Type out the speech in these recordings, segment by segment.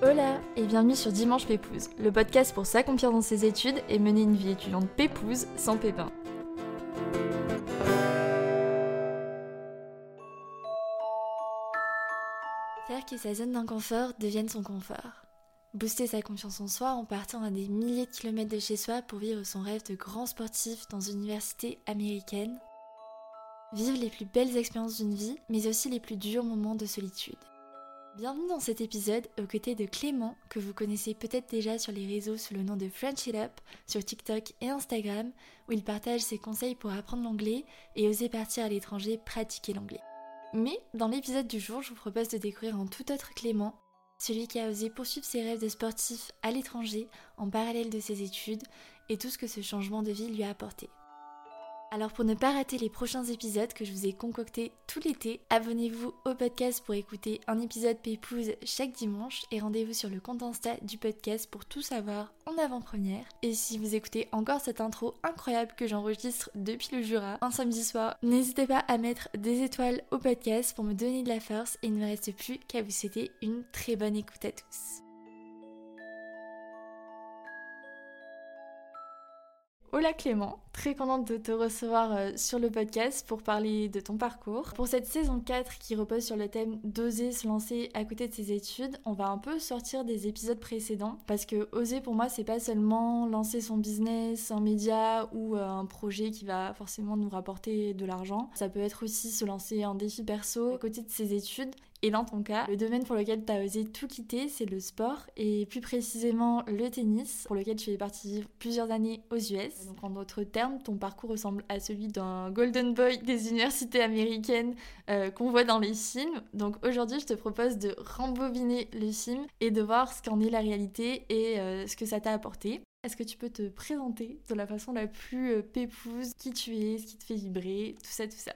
Hola et bienvenue sur Dimanche Pépouze, le podcast pour s'accomplir dans ses études et mener une vie étudiante pépouze sans pépin. Faire que sa zone d'inconfort devienne son confort. Booster sa confiance en soi en partant à des milliers de kilomètres de chez soi pour vivre son rêve de grand sportif dans une université américaine. Vivre les plus belles expériences d'une vie, mais aussi les plus durs moments de solitude. Bienvenue dans cet épisode aux côtés de Clément, que vous connaissez peut-être déjà sur les réseaux sous le nom de French It Up, sur TikTok et Instagram, où il partage ses conseils pour apprendre l'anglais et oser partir à l'étranger pratiquer l'anglais. Mais dans l'épisode du jour, je vous propose de découvrir un tout autre Clément, celui qui a osé poursuivre ses rêves de sportif à l'étranger en parallèle de ses études et tout ce que ce changement de vie lui a apporté. Alors pour ne pas rater les prochains épisodes que je vous ai concoctés tout l'été, abonnez-vous au podcast pour écouter un épisode Pépouze chaque dimanche et rendez-vous sur le compte Insta du podcast pour tout savoir en avant-première. Et si vous écoutez encore cette intro incroyable que j'enregistre depuis le Jura un samedi soir, n'hésitez pas à mettre des étoiles au podcast pour me donner de la force et il ne me reste plus qu'à vous souhaiter une très bonne écoute à tous. Hola Clément, très contente de te recevoir euh, sur le podcast pour parler de ton parcours. Pour cette saison 4 qui repose sur le thème d'oser se lancer à côté de ses études, on va un peu sortir des épisodes précédents parce que oser pour moi c'est pas seulement lancer son business en média ou euh, un projet qui va forcément nous rapporter de l'argent. Ça peut être aussi se lancer en défi perso à côté de ses études et dans ton cas, le domaine pour lequel tu as osé tout quitter, c'est le sport et plus précisément le tennis, pour lequel tu es parti vivre plusieurs années aux US. Donc en d'autres termes, ton parcours ressemble à celui d'un golden boy des universités américaines euh, qu'on voit dans les films. Donc aujourd'hui, je te propose de rembobiner le film et de voir ce qu'en est la réalité et euh, ce que ça t'a apporté. Est-ce que tu peux te présenter de la façon la plus euh, pépouse, qui tu es, ce qui te fait vibrer, tout ça, tout ça?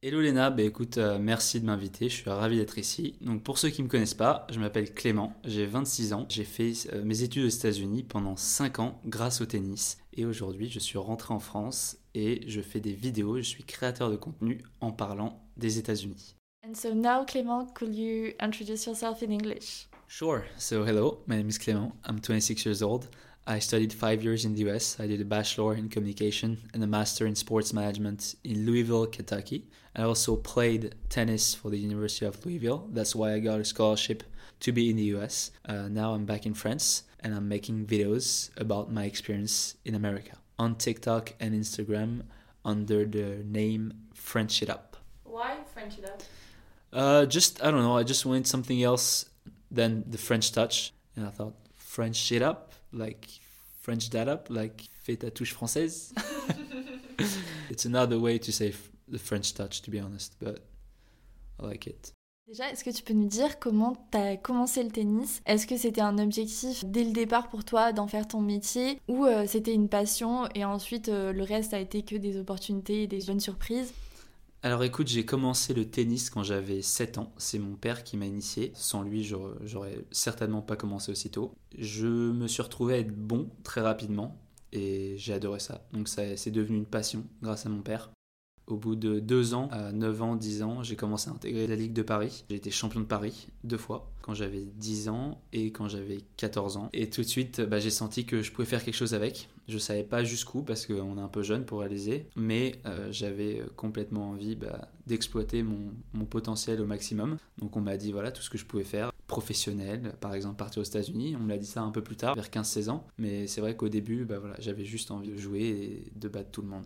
Hello Léna, bah écoute, euh, merci de m'inviter, je suis ravi d'être ici. Donc pour ceux qui ne me connaissent pas, je m'appelle Clément, j'ai 26 ans, j'ai fait euh, mes études aux États-Unis pendant 5 ans grâce au tennis et aujourd'hui je suis rentré en France et je fais des vidéos, je suis créateur de contenu en parlant des États-Unis. And so now Clément, could you introduce yourself in English? Sure. So hello, my name is Clément. I'm 26 years old. I studied five years in the US. I did a bachelor in communication and a master in sports management in Louisville, Kentucky. I also played tennis for the University of Louisville. That's why I got a scholarship to be in the US. Uh, now I'm back in France and I'm making videos about my experience in America on TikTok and Instagram under the name French It Up. Why French It Up? Uh, just, I don't know, I just wanted something else than the French touch. And I thought, French Shit Up, like French up, like fais ta touche française. it's another way to say the French touch, to be honest, but I like it. Déjà, est-ce que tu peux nous dire comment tu as commencé le tennis? Est-ce que c'était un objectif dès le départ pour toi d'en faire ton métier? Ou euh, c'était une passion et ensuite euh, le reste a été que des opportunités et des bonnes surprises? Alors écoute, j'ai commencé le tennis quand j'avais 7 ans. C'est mon père qui m'a initié. Sans lui, j'aurais certainement pas commencé aussitôt. Je me suis retrouvé à être bon très rapidement et j'ai adoré ça. Donc ça c'est devenu une passion grâce à mon père. Au bout de 2 ans, à 9 ans, 10 ans, j'ai commencé à intégrer la Ligue de Paris. J'ai été champion de Paris deux fois, quand j'avais 10 ans et quand j'avais 14 ans. Et tout de suite, bah, j'ai senti que je pouvais faire quelque chose avec. Je savais pas jusqu'où parce qu'on est un peu jeune pour réaliser, mais euh, j'avais complètement envie bah, d'exploiter mon, potentiel au maximum. Donc on m'a dit voilà tout ce que je pouvais faire. Professionnel, par exemple partir aux États-Unis, on me l'a dit ça un peu plus tard, vers 15-16 ans. Mais c'est vrai qu'au début, bah, voilà, j'avais juste envie de jouer et de battre tout le monde.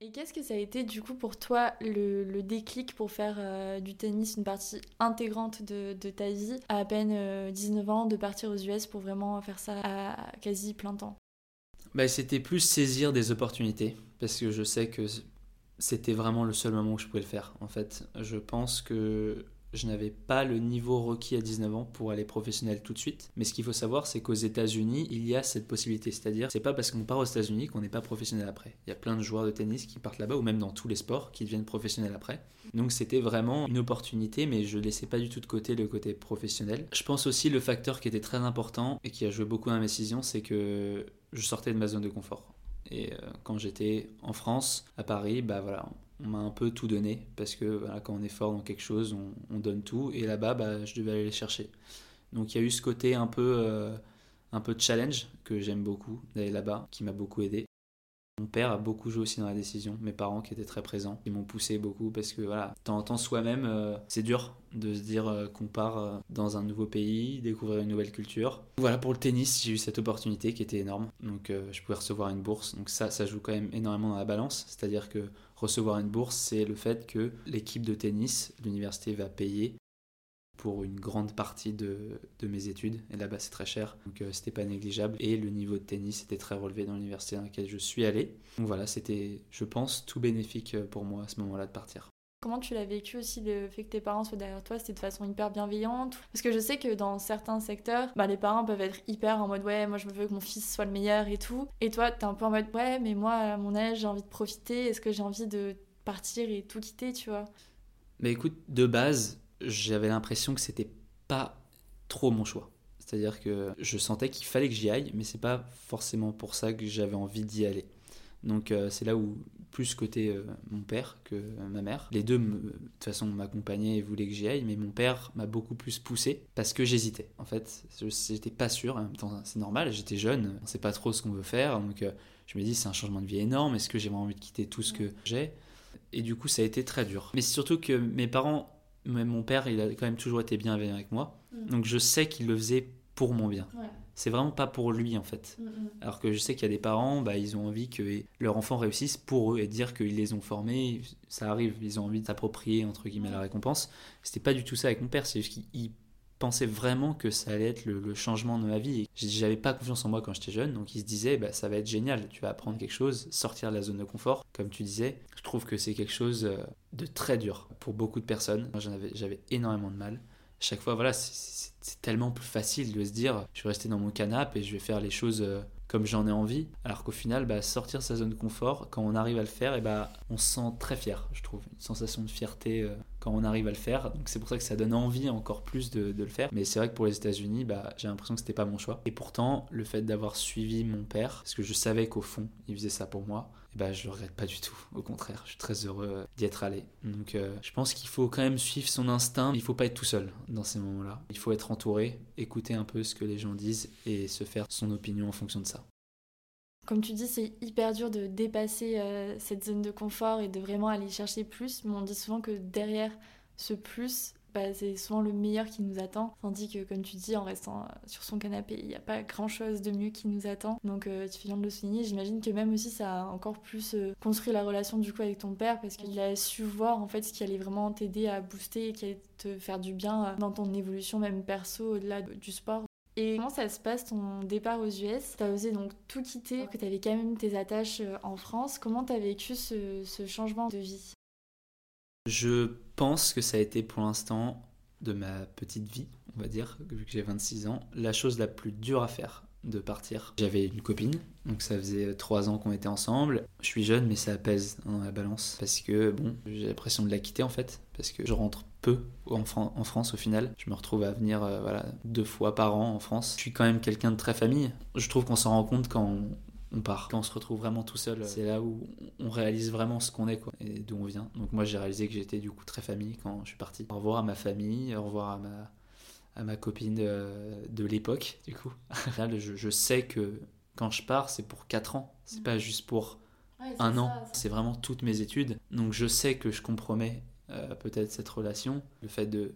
Et qu'est-ce que ça a été du coup pour toi le, déclic pour faire euh, du tennis une partie intégrante de, ta vie à à peine 19 euh, ans de partir aux US pour vraiment faire ça à quasi plein temps? Bah, C'était plus saisir des opportunités parce que je sais que c'était vraiment le seul moment où je pouvais le faire en fait. Je pense que je n'avais pas le niveau requis à 19 ans pour aller professionnel tout de suite. Mais ce qu'il faut savoir, c'est qu'aux États-Unis, il y a cette possibilité. C'est-à-dire, c'est pas parce qu'on part aux États-Unis qu'on n'est pas professionnel après. Il y a plein de joueurs de tennis qui partent là-bas, ou même dans tous les sports, qui deviennent professionnels après. Donc c'était vraiment une opportunité, mais je laissais pas du tout de côté le côté professionnel. Je pense aussi le facteur qui était très important et qui a joué beaucoup dans ma décision, c'est que je sortais de ma zone de confort. Et quand j'étais en France, à Paris, bah voilà, on m'a un peu tout donné parce que quand on est fort dans quelque chose, on, donne tout. Et là-bas, bah, je devais aller les chercher. Donc il y a eu ce côté un peu, un peu challenge que j'aime beaucoup d'aller là-bas, qui m'a beaucoup aidé. Mon père a beaucoup joué aussi dans la décision, mes parents qui étaient très présents, ils m'ont poussé beaucoup parce que voilà, de temps soi-même, euh, c'est dur de se dire euh, qu'on part euh, dans un nouveau pays, découvrir une nouvelle culture. Voilà, pour le tennis, j'ai eu cette opportunité qui était énorme, donc je pouvais recevoir une bourse, donc ça, ça joue quand même énormément dans la balance, c'est-à-dire que recevoir une bourse, c'est le fait que l'équipe de tennis, l'université va payer pour une grande partie de, de mes études. Et là-bas, c'est très cher, donc euh, c'était pas négligeable. Et le niveau de tennis était très relevé dans l'université dans laquelle je suis allé. Donc voilà, c'était, je pense, tout bénéfique euh, pour moi à ce moment-là de partir. Comment tu l'as vécu aussi le fait que tes parents soient derrière toi? C'était de façon hyper bienveillante? Parce que je sais que dans certains secteurs, bah, les parents peuvent être hyper en mode ouais, moi je veux que mon fils soit le meilleur et tout. Et toi, t'es un peu en mode ouais, mais moi à mon âge, j'ai envie de profiter. Est-ce que j'ai envie de partir et tout quitter, tu vois? Mais écoute, de base, j'avais l'impression que c'était pas trop mon choix. C'est-à-dire que je sentais qu'il fallait que j'y aille, mais c'est pas forcément pour ça que j'avais envie d'y aller. Donc euh, c'est là où plus côté euh, mon père que ma mère. Les deux, de toute façon, m'accompagnaient et voulaient que j'y aille, mais mon père m'a beaucoup plus poussé parce que j'hésitais. En fait, j'étais pas sûr. En même temps, c'est normal, j'étais jeune, on sait pas trop ce qu'on veut faire. Donc euh, je me dis, c'est un changement de vie énorme. Est-ce que j'ai vraiment envie de quitter tout ce que j'ai? Et du coup, ça a été très dur. Mais surtout que mes parents mais mon père, il a quand même toujours été bienveillant avec moi. Mm. Donc je sais qu'il le faisait pour mon bien. C'est vraiment pas pour lui en fait. Mm, mm. Alors que je sais qu'il y a des parents, bah, ils ont envie que leur enfant réussisse pour eux et dire qu'ils les ont formés, ça arrive, ils ont envie de s'approprier entre guillemets la récompense. C'était pas du tout ça avec mon père, c'est juste qu'il pensait vraiment que ça allait être le, changement de ma vie. J'avais pas confiance en moi quand j'étais jeune, donc il se disait bah, ça va être génial, tu vas apprendre quelque chose, sortir de la zone de confort, comme tu disais. Je trouve que c'est quelque chose euh, de très dur pour beaucoup de personnes. J'avais énormément de mal. Chaque fois, voilà, c'est tellement plus facile de se dire je vais rester dans mon canapé et je vais faire les choses euh, comme j'en ai envie. Alors qu'au final, bah, sortir sa zone de confort, quand on arrive à le faire, et bah, on se sent très fier, je trouve. Une sensation de fierté euh, quand on arrive à le faire. Donc c'est pour ça que ça donne envie encore plus de, le faire. Mais c'est vrai que pour les États-Unis, bah, j'ai l'impression que c'était pas mon choix. Et pourtant, le fait d'avoir suivi mon père, parce que je savais qu'au fond, il faisait ça pour moi, bah, je le regrette pas du tout. Au contraire, je suis très heureux d'y être allé. Donc euh, je pense qu'il faut quand même suivre son instinct. Il faut pas être tout seul dans ces moments-là. Il faut être entouré, écouter un peu ce que les gens disent et se faire son opinion en fonction de ça. Comme tu dis, c'est hyper dur de dépasser euh, cette zone de confort et de vraiment aller chercher plus. Mais on dit souvent que derrière ce plus, bah, c'est souvent le meilleur qui nous attend. Tandis que, comme tu dis, en restant euh, sur son canapé, il n'y a pas grand chose de mieux qui nous attend. Donc, euh, tu fais de le souligner. J'imagine que même aussi, ça a encore plus construit la relation du coup avec ton père parce qu'il a su voir en fait ce qui allait vraiment t'aider à booster et qui allait te faire du bien dans ton évolution, même perso, au-delà du sport. Et comment ça se passe ton départ aux US T'as osé donc tout quitter, que t'avais quand même tes attaches en France. Comment t'as vécu ce, ce changement de vie? Je pense que ça a été pour l'instant de ma petite vie, on va dire, vu que j'ai 26 ans, la chose la plus dure à faire de partir. J'avais une copine, donc ça faisait trois ans qu'on était ensemble. Je suis jeune, mais ça pèse dans la balance parce que bon, j'ai l'impression de la quitter en fait, parce que je rentre peu en, France au final. Je me retrouve à venir euh, voilà deux fois par an en France. Je suis quand même quelqu'un de très famille. Je trouve qu'on s'en rend compte quand on part. Quand on se retrouve vraiment tout seul, c'est là où on réalise vraiment ce qu'on est quoi, et d'où on vient. Donc moi j'ai réalisé que j'étais du coup très famille quand je suis parti. Au revoir à ma famille, au revoir à ma, à ma copine de, l'époque du coup. je, je, sais que quand je pars c'est pour 4 ans, c'est pas juste pour un an, c'est vraiment toutes mes études. Donc je sais que je compromets euh, peut-être cette relation, le fait de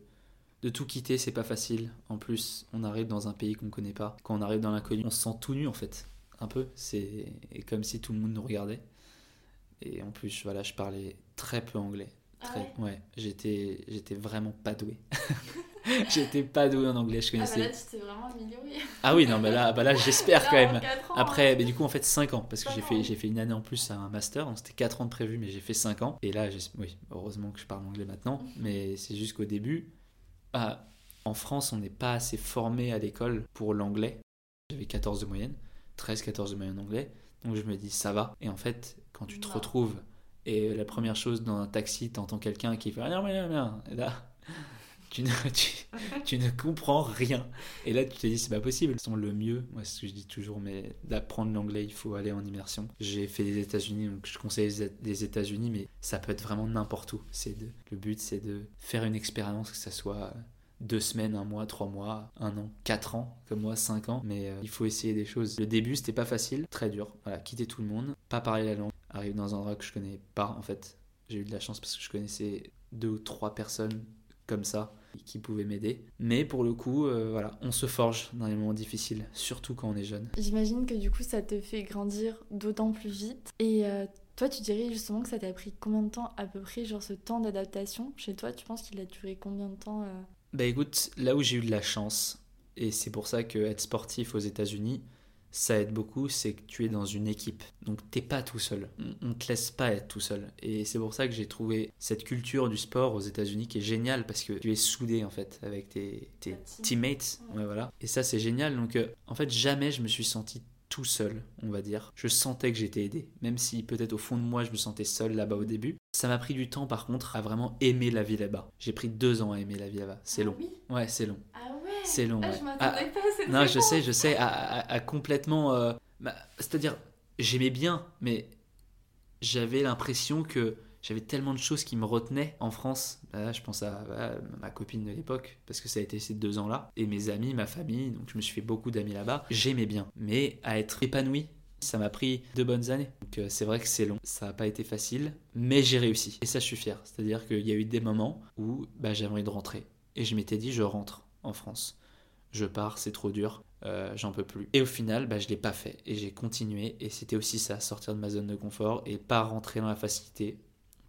de tout quitter, c'est pas facile. En plus, on arrive dans un pays qu'on connaît pas. Quand on arrive dans l'inconnu, on se sent tout nu en fait un peu. C'est comme si tout le monde nous regardait. Et en plus, voilà, je parlais très peu anglais. Ah très, ouais, j'étais, j'étais vraiment pas doué. j'étais pas doué en anglais, je connaissais. Ah bah là, tu t'es vraiment amélioré. ah oui, non, bah là, bah là j'espère quand même. Après, mais du coup, en fait, 5 ans, parce que j'ai fait, j'ai fait une année en plus à un master, donc c'était 4 ans de prévu, mais j'ai fait 5 ans. Et là, oui, heureusement que je parle anglais maintenant, mais c'est juste qu'au début, ah, en France, on n'est pas assez formé à l'école pour l'anglais. J'avais 14 de moyenne. 13-14 de moyenne en anglais. Donc je me dis, ça va. Et en fait, quand tu te retrouves et la première chose dans un taxi, t'entends quelqu'un qui fait rien, rien, rien. Et là, tu ne, tu, ne comprends rien. Et là, tu te dis, c'est pas possible. Le mieux, moi, c'est ce que je dis toujours, mais d'apprendre l'anglais, il faut aller en immersion. J'ai fait les États-Unis, donc je conseille les États-Unis, mais ça peut être vraiment n'importe où. Le but, c'est de faire une expérience, que ça soit deux semaines, un mois, trois mois, un an, quatre ans, comme moi, cinq ans. Mais euh, il faut essayer des choses. Le début, c'était pas facile, très dur. Voilà, quitter tout le monde, pas parler la langue, arriver dans un endroit que je connais pas en fait. J'ai eu de la chance parce que je connaissais deux ou trois personnes comme ça qui pouvaient m'aider. Mais pour le coup, euh, voilà, on se forge dans les moments difficiles, surtout quand on est jeune. J'imagine que du coup, ça te fait grandir d'autant plus vite. Et euh, toi, tu dirais justement que ça t'a pris combien de temps à peu près, genre ce temps d'adaptation? Chez toi, tu penses qu'il a duré combien de temps bah écoute, là où j'ai eu de la chance, et c'est pour ça que être sportif aux États-Unis, ça aide beaucoup, c'est que tu es dans une équipe. Donc t'es pas tout seul. On, ne te laisse pas être tout seul. Et c'est pour ça que j'ai trouvé cette culture du sport aux États-Unis qui est géniale parce que tu es soudé en fait avec tes, teammates. Ouais, voilà. Et ça c'est génial. Donc euh, en fait jamais je me suis senti tout seul, on va dire. Je sentais que j'étais aidé, même si peut-être au fond de moi je me sentais seul là-bas au début. Ça m'a pris du temps par contre à vraiment aimer la vie là-bas. J'ai pris deux ans à aimer la vie là-bas. C'est ah long. Ouais, c'est long. Ah ouais. C'est long. Ah, ouais. je m'attendais ah, pas à Non, je sais, je sais, à, complètement. Euh, bah, c'est-à-dire, j'aimais bien, mais j'avais l'impression que j'avais tellement de choses qui me retenaient en France. Bah, je pense à, ma copine de l'époque, parce que ça a été ces deux ans-là, et mes amis, ma famille, donc je me suis fait beaucoup d'amis là-bas. J'aimais bien, mais à être épanoui, ça m'a pris deux bonnes années. Donc euh, c'est vrai que c'est long, ça n'a pas été facile, mais j'ai réussi. Et ça, je suis fier. C'est-à-dire qu'il y a eu des moments où bah, j'avais envie de rentrer. Et je m'étais dit, je rentre en France. Je pars, c'est trop dur, euh, j'en peux plus. Et au final, bah, je l'ai pas fait. Et j'ai continué. Et c'était aussi ça, sortir de ma zone de confort et pas rentrer dans la facilité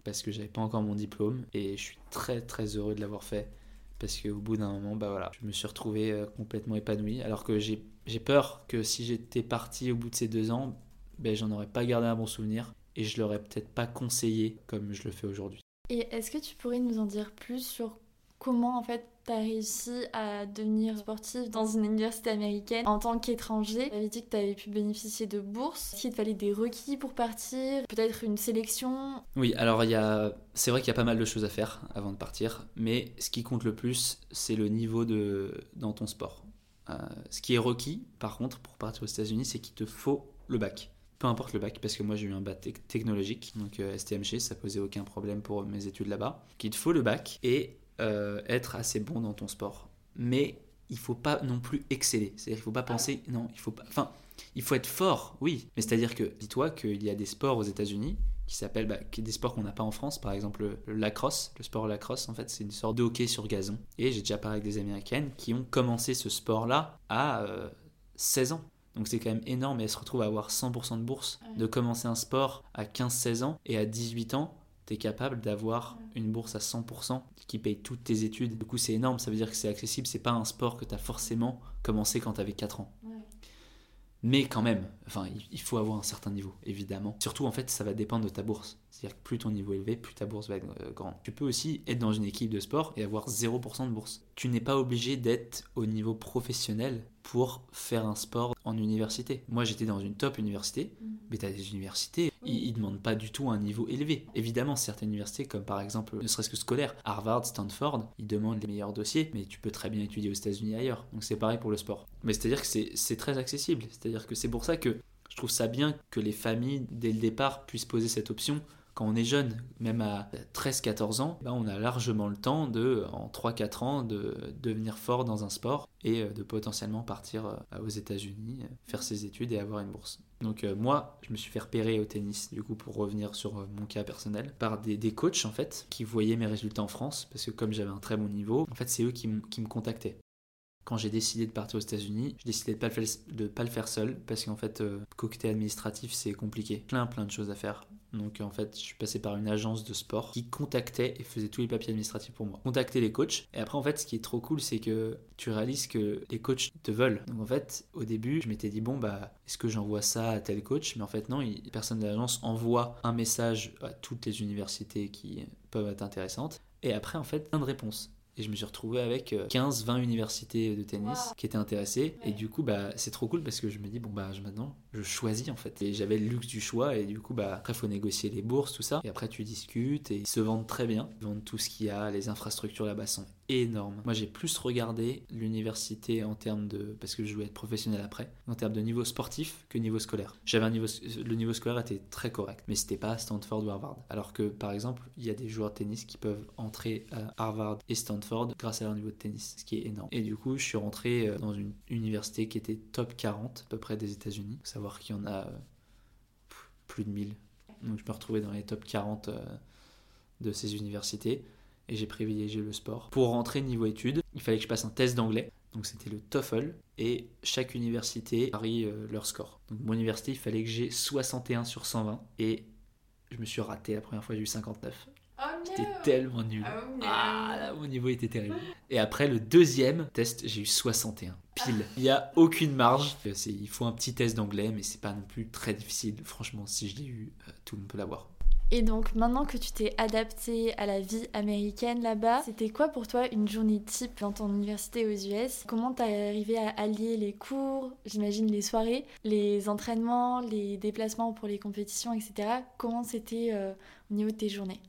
parce que j'avais pas encore mon diplôme et je suis très très heureux de l'avoir fait parce qu'au bout d'un moment, bah voilà, je me suis retrouvé euh, complètement épanoui. Alors que j'ai peur que si j'étais parti au bout de ces deux ans, ben, j'en aurais pas gardé un bon souvenir et je l'aurais peut-être pas conseillé comme je le fais aujourd'hui. Et est-ce que tu pourrais nous en dire plus sur comment en fait tu as réussi à devenir sportif dans une université américaine en tant qu'étranger Tu avais dit que tu avais pu bénéficier de bourses. Est-ce qu'il te fallait des requis pour partir Peut-être une sélection Oui, alors il y a... c'est vrai qu'il y a pas mal de choses à faire avant de partir, mais ce qui compte le plus, c'est le niveau de... dans ton sport. Euh, ce qui est requis, par contre, pour partir aux États-Unis, c'est qu'il te faut le bac peu importe le bac, parce que moi j'ai eu un bac technologique, donc euh, STMG, ça posait aucun problème pour mes études là-bas. Qu'il te faut le bac et euh, être assez bon dans ton sport. Mais il faut pas non plus exceller. C'est-à-dire qu'il faut pas penser, non, il faut pas. Enfin, il faut être fort, oui. Mais c'est-à-dire que, dis-toi qu'il y a des sports aux États-Unis qui s'appellent bah, des sports qu'on n'a pas en France, par exemple le, lacrosse. Le sport lacrosse, en fait, c'est une sorte de hockey sur gazon. Et j'ai déjà parlé avec des Américaines qui ont commencé ce sport-là à 16 euh, ans. Donc c'est quand même énorme et elles se retrouvent à avoir 100% de bourse, de commencer un sport à 15-16 ans et à 18 ans, tu es capable d'avoir une bourse à 100% qui paye toutes tes études. Du coup, c'est énorme, ça veut dire que c'est accessible, c'est pas un sport que tu as forcément commencé quand tu avais 4 ans. Mais quand même, enfin, il faut avoir un certain niveau, évidemment. Surtout, en fait, ça va dépendre de ta bourse. C'est-à-dire que plus ton niveau est élevé, plus ta bourse va être euh, grande. Tu peux aussi être dans une équipe de sport et avoir 0% de bourse. Tu n'es pas obligé d'être au niveau professionnel pour faire un sport en université. Moi, j'étais dans une top université, mm. mais tu as des universités, ils ne demandent pas du tout un niveau élevé. Évidemment, certaines universités, comme par exemple, ne serait-ce que scolaire, Harvard, Stanford, ils demandent les meilleurs dossiers, mais tu peux très bien étudier aux États-Unis ailleurs. Donc c'est pareil pour le sport. Mais c'est-à-dire que c'est très accessible. C'est-à-dire que c'est pour ça que je trouve ça bien que les familles, dès le départ, puissent poser cette option quand on est jeune, même à 13-14 ans, ben on a largement le temps de, en 3-4 ans, de devenir fort dans un sport et euh, de potentiellement partir euh, aux États-Unis, faire ses études et avoir une bourse. Donc euh, moi, je me suis fait repérer au tennis, du coup, pour revenir sur mon cas personnel, par des, des, coachs en fait, qui voyaient mes résultats en France, parce que comme j'avais un très bon niveau, en fait, c'est eux qui, qui me contactaient quand j'ai décidé de partir aux États-Unis, j'ai décidé de pas faire, pas le faire seul parce qu'en fait, euh, coqueter administratif, c'est compliqué. Plein, plein de choses à faire. Donc en fait, je suis passé par une agence de sport qui contactait et faisait tous les papiers administratifs pour moi. Contacter les coachs. Et après, en fait, ce qui est trop cool, c'est que tu réalises que les coachs te veulent. Donc en fait, au début, je m'étais dit, bon, bah, est-ce que j'envoie ça à tel coach? Mais en fait, non, personne de l'agence envoie un message à toutes les universités qui peuvent être intéressantes. Et après, en fait, plein de réponses. Et je me suis retrouvé avec 15-20 universités de tennis qui étaient intéressées. Et du coup, bah, c'est trop cool parce que je me dis, bon, bah, maintenant, je choisis en fait. Et j'avais le luxe du choix. Et du coup, bah, après, il faut négocier les bourses, tout ça. Et après, tu discutes et ils se vendent très bien. Ils vendent tout ce qu'il y a. Les infrastructures là-bas sont énormes. Moi, j'ai plus regardé l'université en termes de. Parce que je voulais être professionnel après. En termes de niveau sportif que niveau scolaire. J'avais un niveau. Le niveau scolaire était très correct. Mais c'était pas Stanford ou Harvard. Alors que, par exemple, il y a des joueurs de tennis qui peuvent entrer à Harvard et Stanford grâce à leur niveau de tennis. Ce qui est énorme. Et du coup, je suis rentré euh, dans une université qui était top 40 à peu près des États-Unis. Savoir qu'il y en a euh, plus de 1000. Donc je me retrouvais dans les top 40 euh, de ces universités et j'ai privilégié le sport. Pour rentrer niveau études, il fallait que je passe un test d'anglais. Donc c'était le TOEFL et chaque université varie euh, leur score. Donc mon université, il fallait que j'ai 61 sur 120 et je me suis raté la première fois, j'ai eu 59. J'étais tellement nul. Oh ah, là, mon niveau était terrible. Et après le deuxième test, j'ai eu 61. Pile. Il n'y a aucune marge. Il faut un petit test d'anglais, mais c'est pas non plus très difficile. Franchement, si je l'ai eu, euh, tout le monde peut l'avoir. Et donc maintenant que tu t'es adapté à la vie américaine là-bas, c'était quoi pour toi une journée type dans ton université aux US Comment t'as arrivé à allier les cours, j'imagine les soirées, les entraînements, les déplacements pour les compétitions, etc. Comment c'était euh, au niveau de tes journées?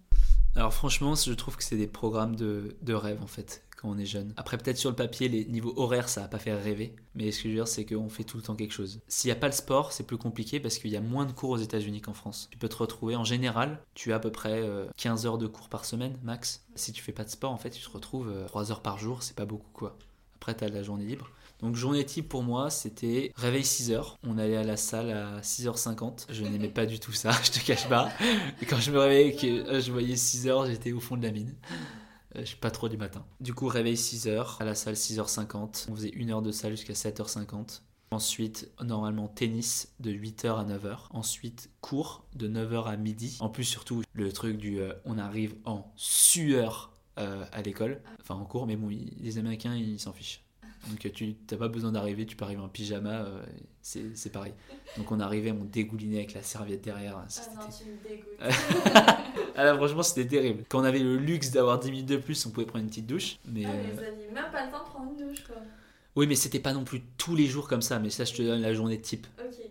Alors franchement, je trouve que c'est des programmes de rêve en fait quand on est jeune. Après, peut-être sur le papier, les niveaux horaires, ça va pas faire rêver. Mais ce que je veux dire, c'est qu'on fait tout le temps quelque chose. S'il n'y a pas le sport, c'est plus compliqué parce qu'il y a moins de cours aux États-Unis qu'en France. Tu peux te retrouver, en général, tu as à peu près 15 euh, heures de cours par semaine, max. Si tu fais pas de sport, en fait, tu te retrouves 3 euh, heures par jour, c'est pas beaucoup quoi. Après, tu as la journée libre. Donc journée type pour moi, c'était réveil 6h. On allait à la salle à 6h50. Je n'aimais pas du tout ça, je te cache pas. Quand je me réveillais que euh, je voyais 6h, j'étais au fond de la mine. Euh, je suis pas trop du matin. Du coup, réveil 6h, à la salle 6h50. On faisait une heure de salle jusqu'à 7h50. Ensuite, normalement, tennis de 8h à 9h. Ensuite, cours de 9h à midi. En plus, surtout, le truc du euh, on arrive en sueur euh, à l'école, enfin en cours, mais bon, les Américains, ils s'en fichent. Donc tu n'as pas besoin d'arriver, tu peux arriver en pyjama, c'est pareil. Donc on arrivait, on dégoulinait avec la serviette derrière. Ah non, tu me dégoûtes. ah franchement, c'était terrible. Quand on avait le luxe d'avoir 10 minutes de plus, on pouvait prendre une petite douche. Mais, ah, mais vous n'aviez même pas le temps de prendre une douche, quoi. Oui, mais c'était pas non plus tous les jours comme ça, mais ça, je te donne la journée type.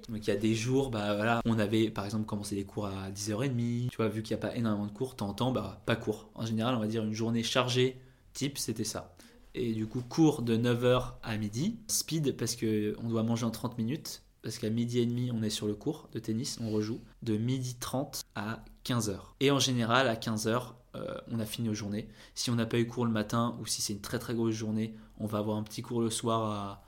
Donc il y a des jours, bah voilà, on avait par exemple commencé les cours à 10h30, tu vois, vu qu'il n'y a pas énormément de cours, t'entends, bah pas cours. En général, on va dire une journée chargée type, c'était ça. Et du coup, cours de 9h à midi, speed parce qu'on doit manger en 30 minutes, parce qu'à midi et demi, on est sur le cours de tennis, on rejoue, de midi 30 à 15h. Et en général, à 15h, euh, on a fini nos journées. Si on n'a pas eu cours le matin ou si c'est une très très grosse journée, on va avoir un petit cours le soir à,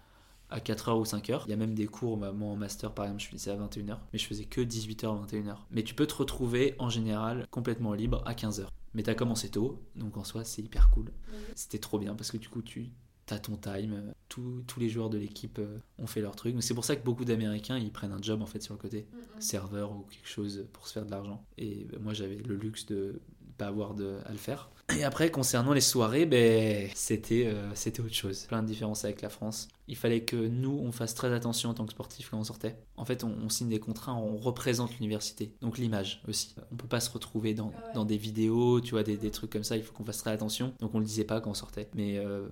à 4h ou 5h. Il y a même des cours, moi en master par exemple, je finissais à 21h, mais je faisais que 18h, 21h. Mais tu peux te retrouver en général complètement libre à 15h. Mais tu as commencé tôt, donc en soi c'est hyper cool. C'était trop bien parce que du coup tu as ton time, tous, tous les joueurs de l'équipe euh, ont fait leur truc. C'est pour ça que beaucoup d'Américains ils prennent un job en fait sur le côté, serveur ou quelque chose pour se faire de l'argent. Et ben, moi j'avais le luxe de pas avoir de, à le faire. Et après, concernant les soirées, ben, c'était euh, c'était autre chose. Plein de différences avec la France. Il fallait que nous, on fasse très attention en tant que sportif quand on sortait. En fait, on, signe des contrats, on représente l'université. Donc l'image aussi. On peut pas se retrouver dans, dans des vidéos, tu vois, des, des, trucs comme ça. Il faut qu'on fasse très attention. Donc on le disait pas quand on sortait. Mais euh,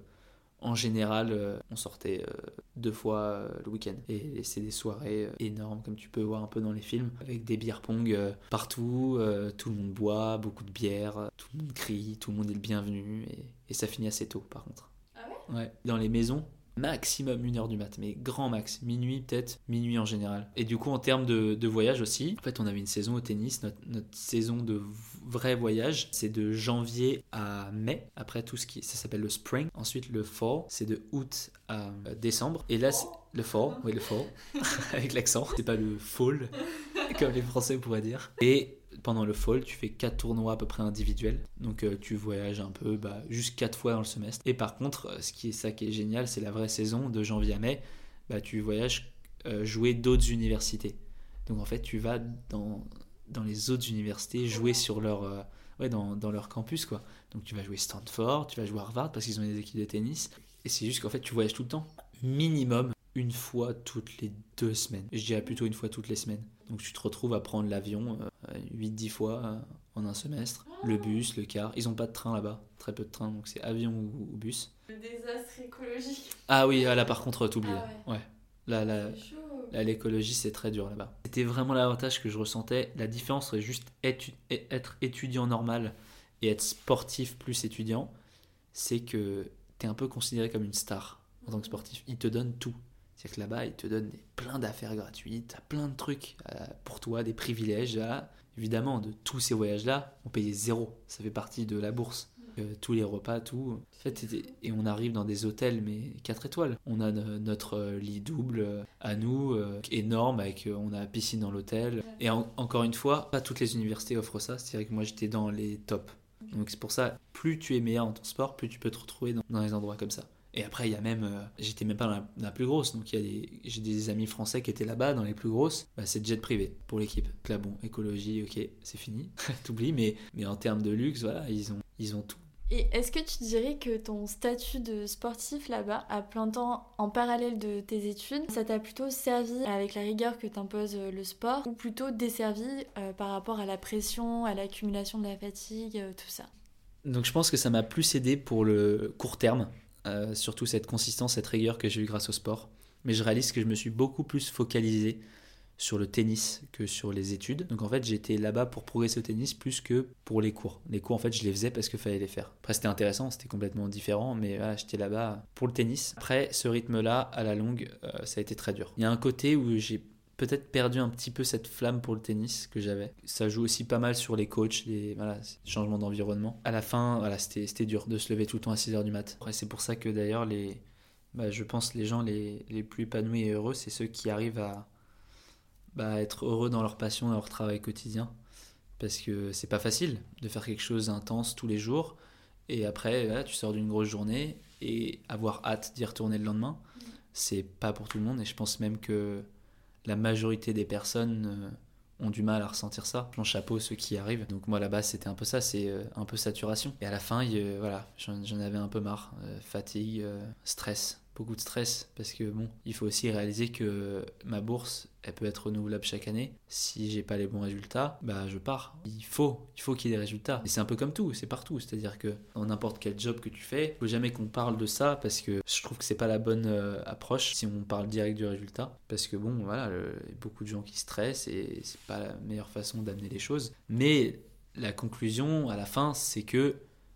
en général, euh, on sortait euh, deux fois euh, le week-end. Et, c'est des soirées énormes, comme tu peux voir un peu dans les films, avec des bières pong partout, tout le monde boit, beaucoup de bière, tout le monde crie, tout le monde est le bienvenu, et, et ça finit assez tôt par contre. Ah ouais? Ouais. Dans les maisons, maximum une heure du mat, mais grand max, minuit peut-être, minuit en général. Et du coup, en termes de, voyage aussi, en fait, on avait une saison au tennis, notre, saison de vrai voyage, c'est de janvier à mai, après tout ce qui, ça s'appelle le spring. Ensuite, le fall, c'est de août à décembre. Et là, le fall, oui, le fall, avec l'accent, c'est pas le fall, comme les Français pourraient dire. Et pendant le fall, tu fais 4 tournois à peu près individuels. Donc euh, tu voyages un peu, bah, juste 4 fois dans le semestre. Et par contre, euh, ce qui est ça qui est génial, c'est la vraie saison de janvier à mai. Bah, tu voyages euh, jouer d'autres universités. Donc en fait, tu vas dans, dans les autres universités jouer sur leur, ouais, dans, dans, leur campus. quoi. Donc tu vas jouer Stanford, tu vas jouer Harvard parce qu'ils ont des équipes de tennis. Et c'est juste qu'en fait, tu voyages tout le temps. Minimum une fois toutes les deux semaines. Je dirais plutôt une fois toutes les semaines. Donc tu te retrouves à prendre l'avion 8-10 fois en un semestre. Le bus, le car. Ils ont pas de train là-bas. Très peu de trains, donc c'est avion ou, ou bus. Le désastre écologique. Ah oui, ah, là par contre, t'oublies. Ah là. ouais. Là, là, l'écologie, c'est très dur là-bas. C'était vraiment l'avantage que je ressentais. La différence serait juste être, être étudiant normal et être sportif plus étudiant. C'est que t'es un peu considéré comme une star en tant que sportif. Ils te donnent tout. C'est-à-dire que là-bas, ils te donnent des- plein d'affaires gratuites, plein de trucs euh, pour toi, des privilèges. Évidemment, de tous ces voyages-là, on payait zéro. Ça fait partie de la bourse. Euh, tous les repas, tout. En fait, et- on arrive dans des hôtels, mais 4 étoiles. On a no- notre euh, lit double à nous, énorme, avec on a piscine dans l'hôtel. Et en- encore une fois, pas toutes les universités offrent ça. C'est-à-dire que moi, j'étais dans les tops. Donc c'est pour ça, plus tu es meilleur dans ton sport, plus tu peux te retrouver dans, dans des endroits comme ça. Et après, il y a même, euh, j'étais même pas dans la, dans la plus grosse, donc il y a des, j'ai des amis français qui étaient là-bas dans les plus grosses. Bah, c'est jet privé pour l'équipe. Donc là, bon, écologie, ok, c'est fini, t'oublies, mais, mais en termes de luxe, voilà, ils ont, ils ont tout. Et est-ce que tu dirais que ton statut de sportif là-bas, à plein temps, en parallèle de tes études, ça t'a plutôt servi avec la rigueur que t'impose euh, le sport, ou plutôt desservi euh, par rapport à la pression, à l'accumulation de la fatigue, euh, tout ça? Donc je pense que ça m'a plus aidé pour le court terme, euh, surtout cette consistance, cette rigueur que j'ai eu grâce au sport. Mais je réalise que je me suis beaucoup plus focalisé sur le tennis que sur les études. Donc en fait, j'étais là-bas pour progresser au tennis plus que pour les cours. Les cours, en fait, je les faisais parce qu'il fallait les faire. Après, c'était intéressant, c'était complètement différent, mais j'étais là-bas pour le tennis. Après, ce rythme-là, à la longue, euh, ça a été très dur. Il y a un côté où j'ai peut-être perdu un petit peu cette flamme pour le tennis que j'avais. Ça joue aussi pas mal sur les coachs, les voilà, changements d'environnement. À la fin, voilà, c'était dur de se lever tout le temps à 6h du mat. Après, c'est pour ça que d'ailleurs, les, bah, je pense les gens les, les plus épanouis et heureux, c'est ceux qui arrivent à bah, être heureux dans leur passion, dans leur travail quotidien. Parce que c'est pas facile de faire quelque chose d'intense tous les jours. Et après, voilà, tu sors d'une grosse journée et avoir hâte d'y retourner le lendemain, c'est pas pour tout le monde. Et je pense même que la majorité des personnes euh, ont du mal à ressentir ça. Mon chapeau, ceux qui y arrivent. Donc moi là-bas, c'était un peu ça, c'est euh, un peu saturation. Et à la fin, voilà, j'en j'en avais un peu marre. Euh, fatigue, stress, beaucoup de stress. Parce que bon, il faut aussi réaliser que ma bourse, elle peut être renouvelable chaque année. Si j'ai pas les bons résultats, bah je pars. Il faut, il faut qu'il y ait des résultats. Et c'est un peu comme tout, c'est partout. C'est-à-dire que dans n'importe quel job que tu fais, faut jamais qu'on parle de ça parce que je trouve que c'est pas la bonne euh, approche si on parle direct du résultat. Parce que bon, voilà, beaucoup de gens qui stressent et c'est pas la meilleure façon d'amener les choses. Mais la conclusion à la fin, c'est que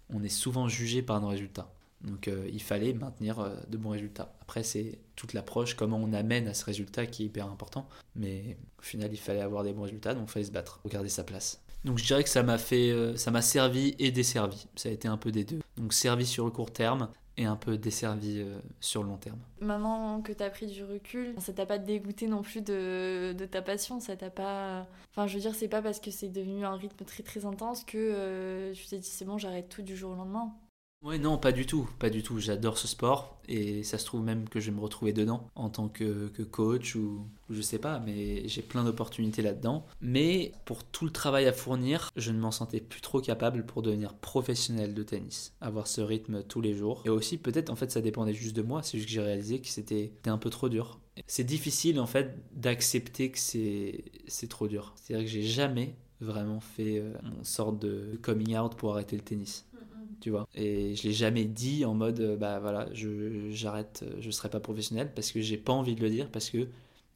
on est souvent jugé par nos résultats. Donc euh, il fallait maintenir euh, de bons résultats. Après, c'est toute l'approche, comment on amène à ce résultat qui est hyper important. Mais au final, il fallait avoir des bons résultats, donc il fallait se battre, regarder sa place. Donc je dirais que ça m'a fait, euh, ça m'a servi et desservi. Ça a été un peu des deux. Donc servi sur le court terme et un peu desservi sur le long terme. Maintenant que t'as pris du recul, ça t'a pas dégoûté non plus de, ta passion, ça t'a pas... Enfin, je veux dire, c'est pas parce que c'est devenu un rythme très très intense que tu t'es dit c'est bon, j'arrête tout du jour au lendemain. Ouais, non, pas du tout, pas du tout. J'adore ce sport et ça se trouve même que je vais me retrouver dedans en tant que, coach ou, je sais pas, mais j'ai plein d'opportunités là-dedans. Mais pour tout le travail à fournir, je ne m'en sentais plus trop capable pour devenir professionnel de tennis, avoir ce rythme tous les jours. Et aussi, peut-être en fait, ça dépendait juste de moi, c'est juste que j'ai réalisé que c'était un peu trop dur. C'est difficile en fait d'accepter que c'est trop dur. C'est-à-dire que j'ai jamais vraiment fait euh, une sorte de coming out pour arrêter le tennis Et je l'ai jamais dit en mode, euh, bah voilà, je, j'arrête, euh, je serai pas professionnel parce que j'ai pas envie de le dire, parce que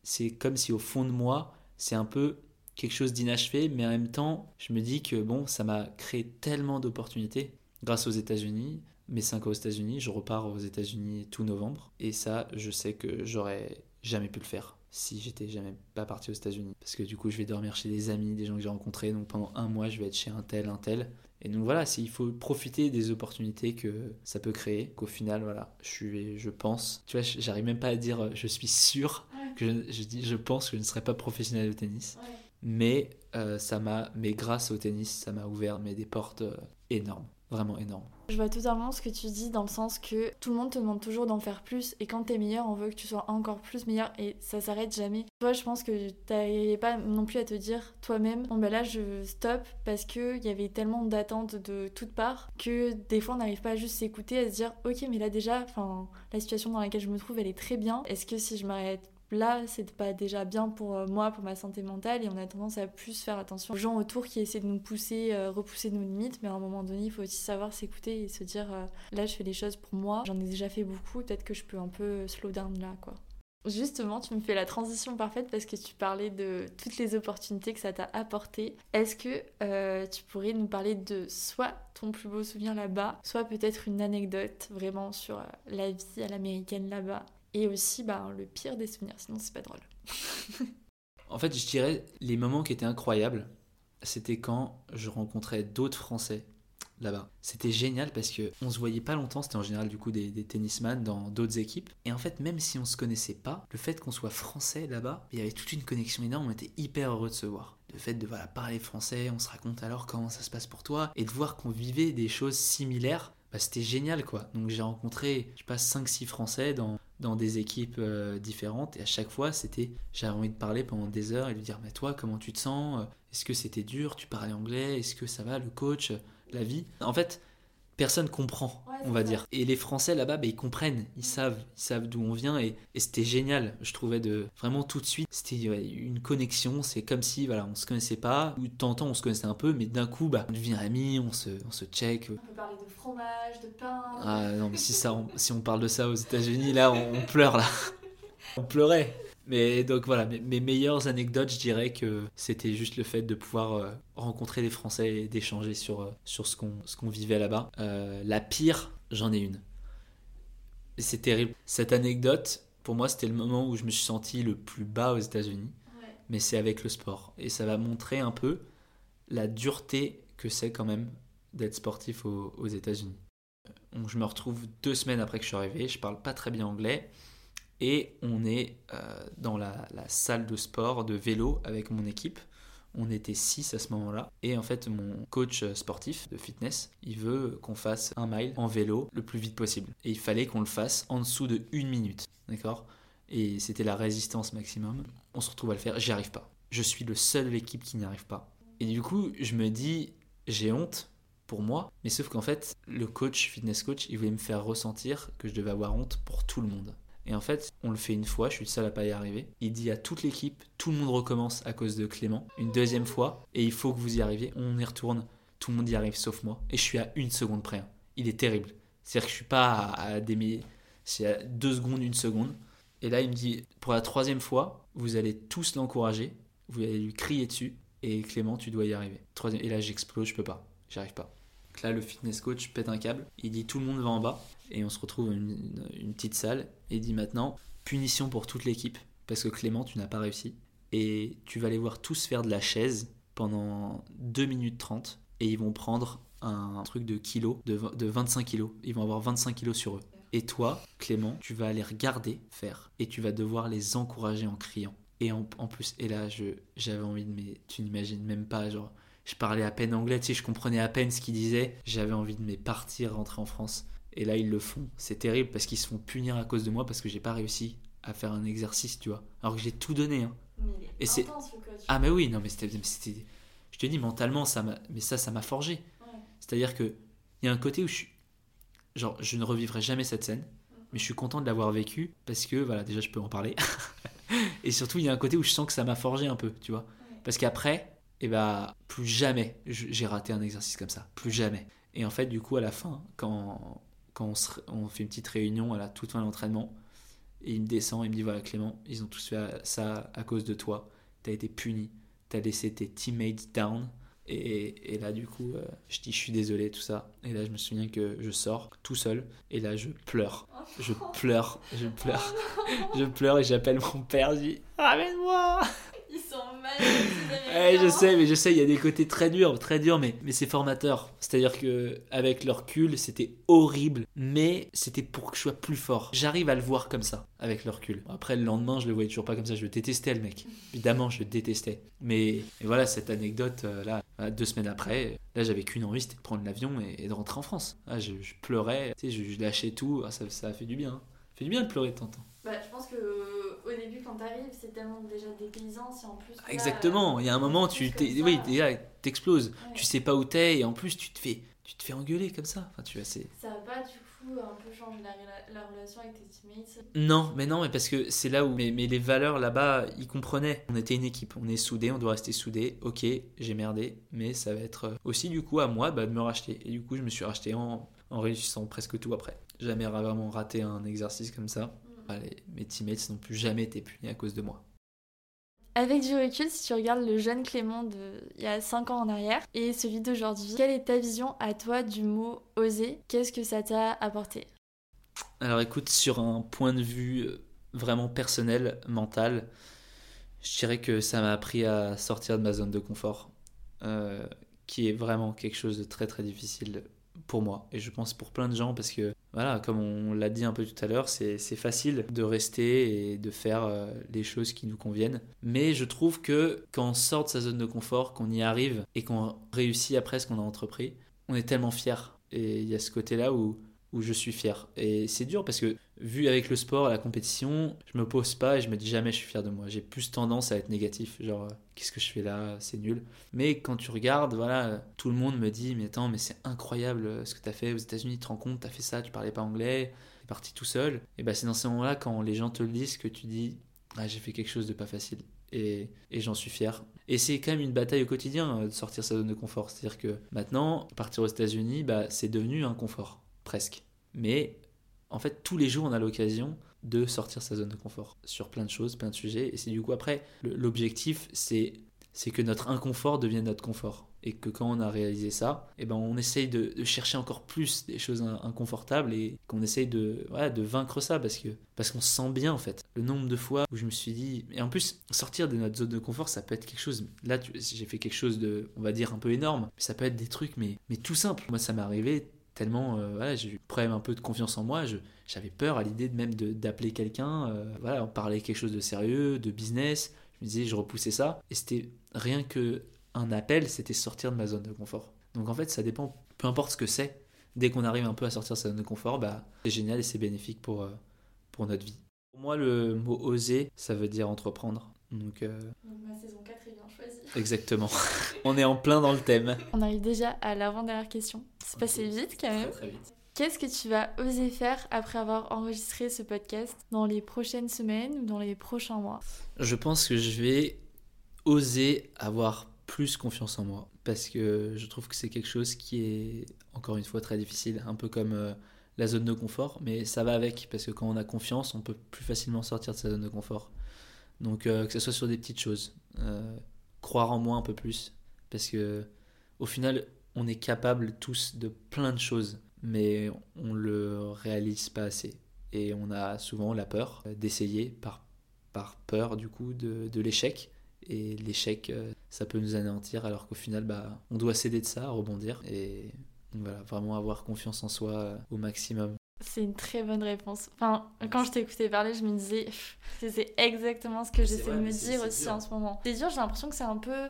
c'est comme si au fond de moi, c'est un peu quelque chose d'inachevé, mais en même temps, je me dis que bon, ça m'a créé tellement d'opportunités grâce aux États-Unis. Mes 5 ans aux États-Unis, je repars aux États-Unis tout novembre, et ça, je sais que j'aurais jamais pu le faire si j'étais jamais pas parti aux États-Unis. Parce que du coup, je vais dormir chez des amis, des gens que j'ai rencontrés, donc pendant un mois, je vais être chez un tel, un tel. Et donc voilà, il faut profiter des opportunités que ça peut créer. Qu'au final, voilà, je suis, je pense. Tu vois, j'arrive même pas à dire euh, je suis sûr que je, je dis je pense que je ne serai pas professionnel au tennis. Mais euh, ça m'a, mais grâce au tennis, ça m'a ouvert mais des portes euh, énormes, vraiment énormes. Je vois totalement ce que tu dis dans le sens que tout le monde te demande toujours d'en faire plus et quand t'es meilleur, on veut que tu sois encore plus meilleur et ça s'arrête jamais. Toi, je pense que t'arrivais pas non plus à te dire toi-même, bon ben là je stop parce que il y avait tellement d'attentes de toutes parts que des fois on n'arrive pas à juste s'écouter, à se dire ok mais là déjà, la situation dans laquelle je me trouve elle est très bien. Est-ce que si je m'arrête là, c'est pas déjà bien pour euh, moi, pour ma santé mentale, et on a tendance à plus faire attention aux gens autour qui essaient de nous pousser, euh, repousser nos limites, mais à un moment donné, il faut aussi savoir s'écouter et se dire, euh, là, je fais les choses pour moi, j'en ai déjà fait beaucoup, peut-être que je peux un peu slow down là, quoi. Justement, tu me fais la transition parfaite parce que tu parlais de toutes les opportunités que ça t'a apporté. Est-ce que tu pourrais nous parler de soit ton plus beau souvenir là-bas, soit peut-être une anecdote vraiment sur la vie à l'américaine là-bas? Et aussi bah, le pire des souvenirs, sinon c'est pas drôle. en fait, je dirais les moments qui étaient incroyables, c'était quand je rencontrais d'autres Français là-bas. C'était génial parce que on se voyait pas longtemps, c'était en général du coup des, des tennisman dans d'autres équipes. Et en fait, même si on se connaissait pas, le fait qu'on soit français là-bas, il y avait toute une connexion énorme, on était hyper heureux de se voir. Le fait de parler français, on se raconte alors comment ça se passe pour toi, et de voir qu'on vivait des choses similaires, bah, c'était génial quoi. Donc j'ai rencontré, je passe 5-6 Français dans, dans des équipes euh, différentes. Et à chaque fois c'était j'avais envie de parler pendant des heures et lui dire mais toi comment tu te sens? Est-ce que c'était dur? Tu parlais anglais? Est-ce que ça va? Le coach? La vie? En fait personne comprend, on va dire. Et les Français là-bas, bah, ils comprennent, ils savent, ils savent d'où on vient et, c'était génial. Je trouvais de vraiment tout de suite, c'était une connexion. C'est comme si voilà, on se connaissait pas ou de temps en temps on se connaissait un peu, mais d'un coup, bah, on devient amis, on se, on se check. On peut parler de fromage, de pain. Ah non, mais si ça, on, si on parle de ça aux États-Unis, là, on pleure là. On pleurait. Mais donc voilà, mes, meilleures anecdotes, je dirais que c'était juste le fait de pouvoir euh, rencontrer des Français et d'échanger sur, euh, sur ce qu'on vivait là-bas. Euh, la pire, j'en ai une. C'est terrible. Cette anecdote, pour moi, c'était le moment où je me suis senti le plus bas aux États-Unis. Mais c'est avec le sport. Et ça va montrer un peu la dureté que c'est quand même d'être sportif aux, aux États-Unis. Je me retrouve deux semaines après que je suis arrivé. Je parle pas très bien anglais. Et on est euh, dans la, salle de sport de vélo avec mon équipe. On était 6 à ce moment-là. Et en fait, mon coach sportif de fitness, il veut qu'on fasse un mile en vélo le plus vite possible. Et il fallait qu'on le fasse en dessous de une minute. D'accord? Et c'était la résistance maximum. On se retrouve à le faire. J'y arrive pas. Je suis le seul de l'équipe qui n'y arrive pas. Et du coup, je me dis, j'ai honte pour moi. Mais sauf qu'en fait, le coach, fitness coach, il voulait me faire ressentir que je devais avoir honte pour tout le monde. Et en fait, on le fait une fois, je suis le seul à pas y arriver. Il dit à toute l'équipe, tout le monde recommence à cause de Clément. Une deuxième fois, et il faut que vous y arriviez. On y retourne, tout le monde y arrive sauf moi. Et je suis à une seconde près. Hein. Il est terrible. C'est-à-dire que je suis pas à, des c'est à deux secondes, une seconde. Et là, il me dit, pour la troisième fois, vous allez tous l'encourager, vous allez lui crier dessus, et Clément, tu dois y arriver. Troisième... Et là, j'explose, je peux pas, j'arrive pas. là, le fitness coach pète un câble, il dit tout le monde va en bas, et on se retrouve une, une, petite salle et dit maintenant punition pour toute l'équipe parce que Clément tu n'as pas réussi et tu vas les voir tous faire de la chaise pendant 2 minutes 30 et ils vont prendre un truc de kilos, de, de 25 kilos. Ils vont avoir 25 kilos sur eux. Et toi, Clément, tu vas les regarder faire et tu vas devoir les encourager en criant. Et en, en plus, et là, j'avais envie de, mais tu n'imagines même pas, genre, je parlais à peine anglais, tu sais, je comprenais à peine ce qu'ils disaient. J'avais envie de me partir, rentrer en France et là, ils le font. C'est terrible parce qu'ils se font punir à cause de moi parce que j'ai pas réussi à faire un exercice, tu vois. Alors que j'ai tout donné. Hein. et c'est Ah mais oui, non mais c'était je te dis mentalement ça m'a mais ça ça m'a forgé. C'est-à-dire que il y a un côté où je suis genre je ne revivrai jamais cette scène, mais je suis content de l'avoir vécu parce que voilà, déjà je peux en parler. et surtout, il y a un côté où je sens que ça m'a forgé un peu, tu vois. Parce qu'après, eh bah, plus jamais j'ai raté un exercice comme ça. Plus jamais. Et en fait, du coup, à la fin, quand, quand on, fait une petite réunion à la toute fin de l'entraînement, et il me descend et me dit voilà Clément, ils ont tous fait ça à cause de toi, t'as été puni, t'as laissé tes teammates down. Et, là, du coup, euh, je dis je suis désolé, tout ça. Et là, je me souviens que je sors tout seul. Et là, je pleure. Je pleure, je pleure. Je pleure et j'appelle mon père. Je dis Ramène-moi ils sont magnifiques. je sais, mais je sais, il y a des côtés très durs, très durs, mais, mais c'est formateur. C'est-à-dire que avec leur recul, c'était horrible, mais c'était pour que je sois plus fort. J'arrive à le voir comme ça, avec leur recul. Après, le lendemain, je le voyais toujours pas comme ça. Je détestais le mec. Évidemment, je le détestais. Mais voilà, cette anecdote, euh, là, deux semaines après, là, j'avais qu'une envie, c'était de prendre l'avion et, de rentrer en France. Là, je, pleurais, tu sais, je, lâchais tout. Ah, ça, ça a fait du bien. Hein. Ça fait du bien de pleurer de temps en temps. Bah, je pense que au début, quand t'arrives, c'est tellement déjà dépaysant. Si en plus. Exactement. Il y a un moment, tu t'es, oui, t'exploses. Tu sais pas où t'es et en plus, tu te fais, tu te fais engueuler comme ça. Enfin, tu vois, c'est. Ça va pas du coup. un peu changé la, la relation avec tes teammates Non, mais non, mais parce que c'est là où mais, mais les valeurs là-bas, ils comprenaient. On était une équipe, on est soudés, on doit rester soudés. Ok, j'ai merdé, mais ça va être aussi du coup à moi bah, de me racheter. Et du coup, je me suis racheté en, en réussissant presque tout après. Jamais vraiment raté un exercice comme ça. Allez, mes teammates n'ont plus jamais été punis à cause de moi. Avec du recul, si tu regardes le jeune Clément de il y a 5 ans en arrière et celui d'aujourd'hui, quelle est ta vision à toi du mot oser Qu'est-ce que ça t'a apporté? Alors écoute, sur un point de vue euh, vraiment personnel, mental, je dirais que ça m'a appris à sortir de ma zone de confort, euh, qui est vraiment quelque chose de très très difficile pour moi. Et je pense pour plein de gens parce que voilà comme on l'a dit un peu tout à l'heure c'est facile de rester et de faire euh, les choses qui nous conviennent. Mais je trouve que quand on sort de sa zone de confort qu'on y arrive et qu'on réussit après ce qu'on a entrepris on est tellement fier. Et il y a ce côté là où où je suis fier. Et c'est dur parce que, vu avec le sport, la compétition, je me pose pas et je me dis jamais je suis fier de moi. J'ai plus tendance à être négatif, genre euh, qu'est-ce que je fais là, c'est nul. Mais quand tu regardes, voilà, tout le monde me dit mais attends, mais c'est incroyable euh, ce que tu as fait aux États-Unis, tu te rends compte, tu as fait ça, tu parlais pas anglais, tu es parti tout seul. Et bah, c'est dans ces moments-là, quand les gens te le disent, que tu dis ah, j'ai fait quelque chose de pas facile. Et, et j'en suis fier. Et c'est quand même une bataille au quotidien euh, de sortir sa zone de confort. C'est-à-dire que maintenant, partir aux États-Unis, bah, c'est devenu un confort presque. Mais en fait, tous les jours, on a l'occasion de sortir sa zone de confort sur plein de choses, plein de sujets. Et c'est du coup, après, l'objectif, c'est c'est que notre inconfort devienne notre confort. Et que quand on a réalisé ça, eh ben on essaye de, chercher encore plus des choses inconfortables et qu'on essaye de, de vaincre ça parce que parce qu'on se sent bien en fait. Le nombre de fois où je me suis dit, et en plus, sortir de notre zone de confort, ça peut être quelque chose. Là, j'ai fait quelque chose de, on va dire, un peu énorme. Ça peut être des trucs, mais, mais tout simple. Moi, ça m'est arrivé tellement euh, voilà, j'ai eu problème un peu de confiance en moi. J'avais peur à l'idée même d'appeler quelqu'un, euh, voilà, parler quelque chose de sérieux, de business. Je me disais, je repoussais ça. Et c'était rien que un appel, c'était sortir de ma zone de confort. Donc en fait, ça dépend, peu importe ce que c'est. Dès qu'on arrive un peu à sortir de sa zone de confort, bah, c'est génial et c'est bénéfique pour, euh, pour notre vie. Pour moi, le mot oser, ça veut dire entreprendre. Donc, euh... ma saison 4 est bien choisie. Exactement. On est en plein dans le thème. On arrive déjà à l'avant-dernière question. C'est passé vite quand même. Très, très vite. Qu'est-ce que tu vas oser faire après avoir enregistré ce podcast dans les prochaines semaines ou dans les prochains mois? Je pense que je vais oser avoir plus confiance en moi parce que je trouve que c'est quelque chose qui est encore une fois très difficile, un peu comme euh, la zone de confort, mais ça va avec parce que quand on a confiance, on peut plus facilement sortir de sa zone de confort. Donc euh, que ce soit sur des petites choses, euh, croire en moi un peu plus, parce que au final, on est capable tous de plein de choses, mais on le réalise pas assez. Et on a souvent la peur d'essayer par, peur du coup de, de l'échec. Et l'échec, euh, ça peut nous anéantir, alors qu'au final, bah, on doit céder de ça, rebondir. Et voilà, vraiment avoir confiance en soi au maximum. C'est une très bonne réponse. Enfin, quand je t'écoutais parler, je me disais, c'est exactement ce que j'essaie de me dire aussi en ce moment. C'est dur, j'ai l'impression que c'est un peu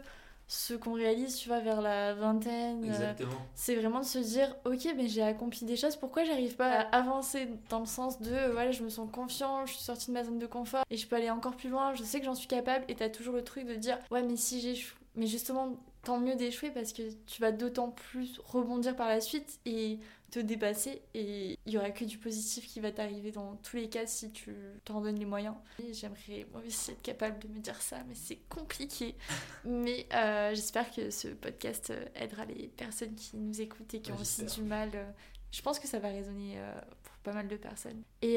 ce qu'on réalise, tu vois, vers la vingtaine. Euh, Exactement. c'est vraiment de se dire, ok, mais j'ai accompli des choses, pourquoi j'arrive pas à avancer dans le sens de, voilà, je me sens confiant, je suis sortie de ma zone de confort et je peux aller encore plus loin, je sais que j'en suis capable et t'as toujours le truc de dire, ouais, mais si j'échoue. Mais justement, tant mieux d'échouer parce que tu vas d'autant plus rebondir par la suite et te dépasser et il y aura que du positif qui va t'arriver dans tous les cas si tu t'en donnes les moyens. J'aimerais moi aussi être capable de me dire ça, mais c'est compliqué. mais euh, j'espère que ce podcast euh, aidera les personnes qui nous écoutent et qui ont aussi du mal. Euh, je pense que ça va résonner pour pas mal de personnes. Et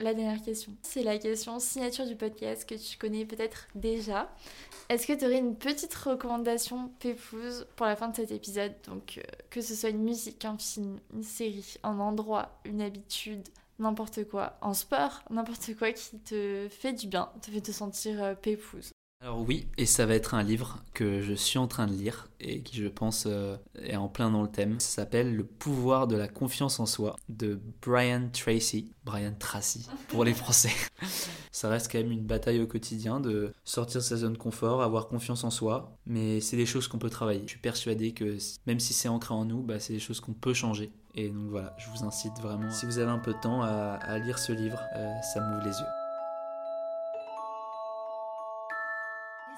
la dernière question, c'est la question signature du podcast que tu connais peut-être déjà. Est-ce que tu aurais une petite recommandation pépouse pour la fin de cet épisode? Donc, euh, que ce soit une musique, un film, une série, un endroit, une habitude, n'importe quoi, en sport, n'importe quoi qui te fait du bien, te fait te sentir euh, pépouse. Alors oui, et ça va être un livre que je suis en train de lire et qui je pense euh, est en plein dans le thème. Ça s'appelle Le pouvoir de la confiance en soi de Brian Tracy. Brian Tracy pour les Français. ça reste quand même une bataille au quotidien de sortir de sa zone de confort, avoir confiance en soi, mais c'est des choses qu'on peut travailler. Je suis persuadé que même si c'est ancré en nous, bah, c'est des choses qu'on peut changer. Et donc voilà, je vous incite vraiment, si vous avez un peu de temps, à, lire ce livre. Euh, ça m'ouvre les yeux.